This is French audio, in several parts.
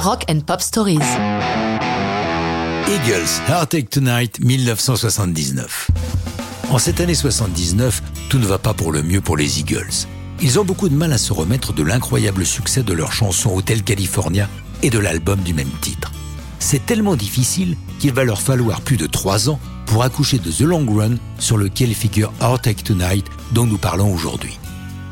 Rock and Pop Stories. Eagles, Heartache Tonight, 1979. En cette année 79, tout ne va pas pour le mieux pour les Eagles. Ils ont beaucoup de mal à se remettre de l'incroyable succès de leur chanson Hotel California et de l'album du même titre. C'est tellement difficile qu'il va leur falloir plus de trois ans pour accoucher de The Long Run sur lequel figure Heartache Tonight dont nous parlons aujourd'hui.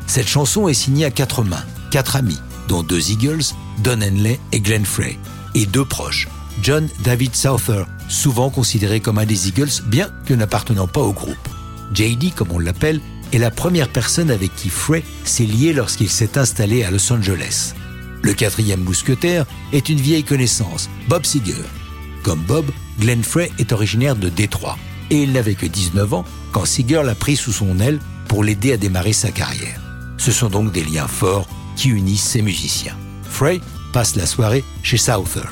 Cette chanson est signée à quatre mains, quatre amis, dont deux Eagles, Don Henley et Glenn Frey, et deux proches, John David Souther, souvent considéré comme un des Eagles, bien que n'appartenant pas au groupe. JD, comme on l'appelle, est la première personne avec qui Frey s'est lié lorsqu'il s'est installé à Los Angeles. Le quatrième mousquetaire est une vieille connaissance, Bob Seger. Comme Bob, Glenn Frey est originaire de Détroit et il n'avait que 19 ans quand Seeger l'a pris sous son aile pour l'aider à démarrer sa carrière. Ce sont donc des liens forts qui unissent ces musiciens. Frey passe la soirée chez Souther.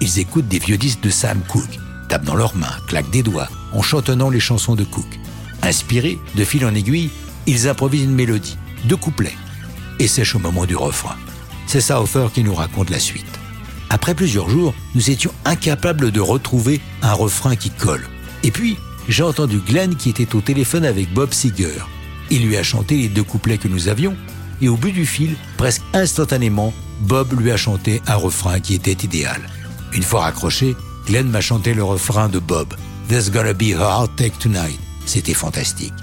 Ils écoutent des vieux disques de Sam Cooke, tapent dans leurs mains, claquent des doigts en chantonnant les chansons de Cooke. Inspirés, de fil en aiguille, ils improvisent une mélodie, deux couplets, et sèchent au moment du refrain. C'est Souther qui nous raconte la suite. Après plusieurs jours, nous étions incapables de retrouver un refrain qui colle. Et puis, j'ai entendu Glenn qui était au téléphone avec Bob Seger. Il lui a chanté les deux couplets que nous avions, et au bout du fil, presque instantanément, Bob lui a chanté un refrain qui était idéal. Une fois raccroché, Glenn m'a chanté le refrain de Bob, There's gonna be a heart take tonight. C'était fantastique.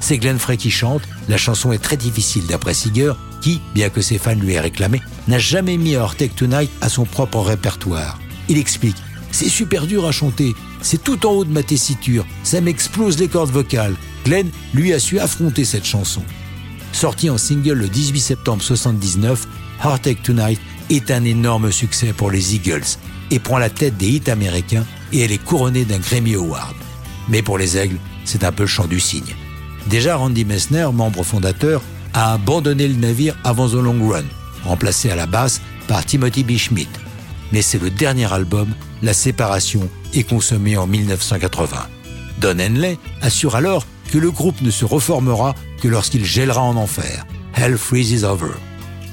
C'est Glenn Frey qui chante, la chanson est très difficile d'après Seeger, qui, bien que ses fans lui aient réclamé, n'a jamais mis Heart Take Tonight à son propre répertoire. Il explique C'est super dur à chanter, c'est tout en haut de ma tessiture, ça m'explose les cordes vocales. Glenn, lui, a su affronter cette chanson. Sorti en single le 18 septembre 79, Heartache Tonight est un énorme succès pour les Eagles et prend la tête des hits américains et elle est couronnée d'un Grammy Award. Mais pour les Aigles, c'est un peu le chant du cygne. Déjà, Randy Messner, membre fondateur, a abandonné le navire avant The Long Run, remplacé à la basse par Timothy B. Schmidt. Mais c'est le dernier album, La Séparation, est consommé en 1980. Don Henley assure alors que le groupe ne se reformera que lorsqu'il gèlera en enfer. Hell freezes over.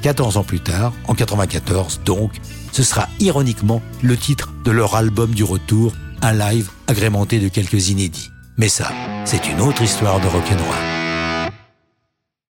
14 ans plus tard, en 94 donc, ce sera ironiquement le titre de leur album du retour, un live agrémenté de quelques inédits. Mais ça, c'est une autre histoire de rock'n'roll.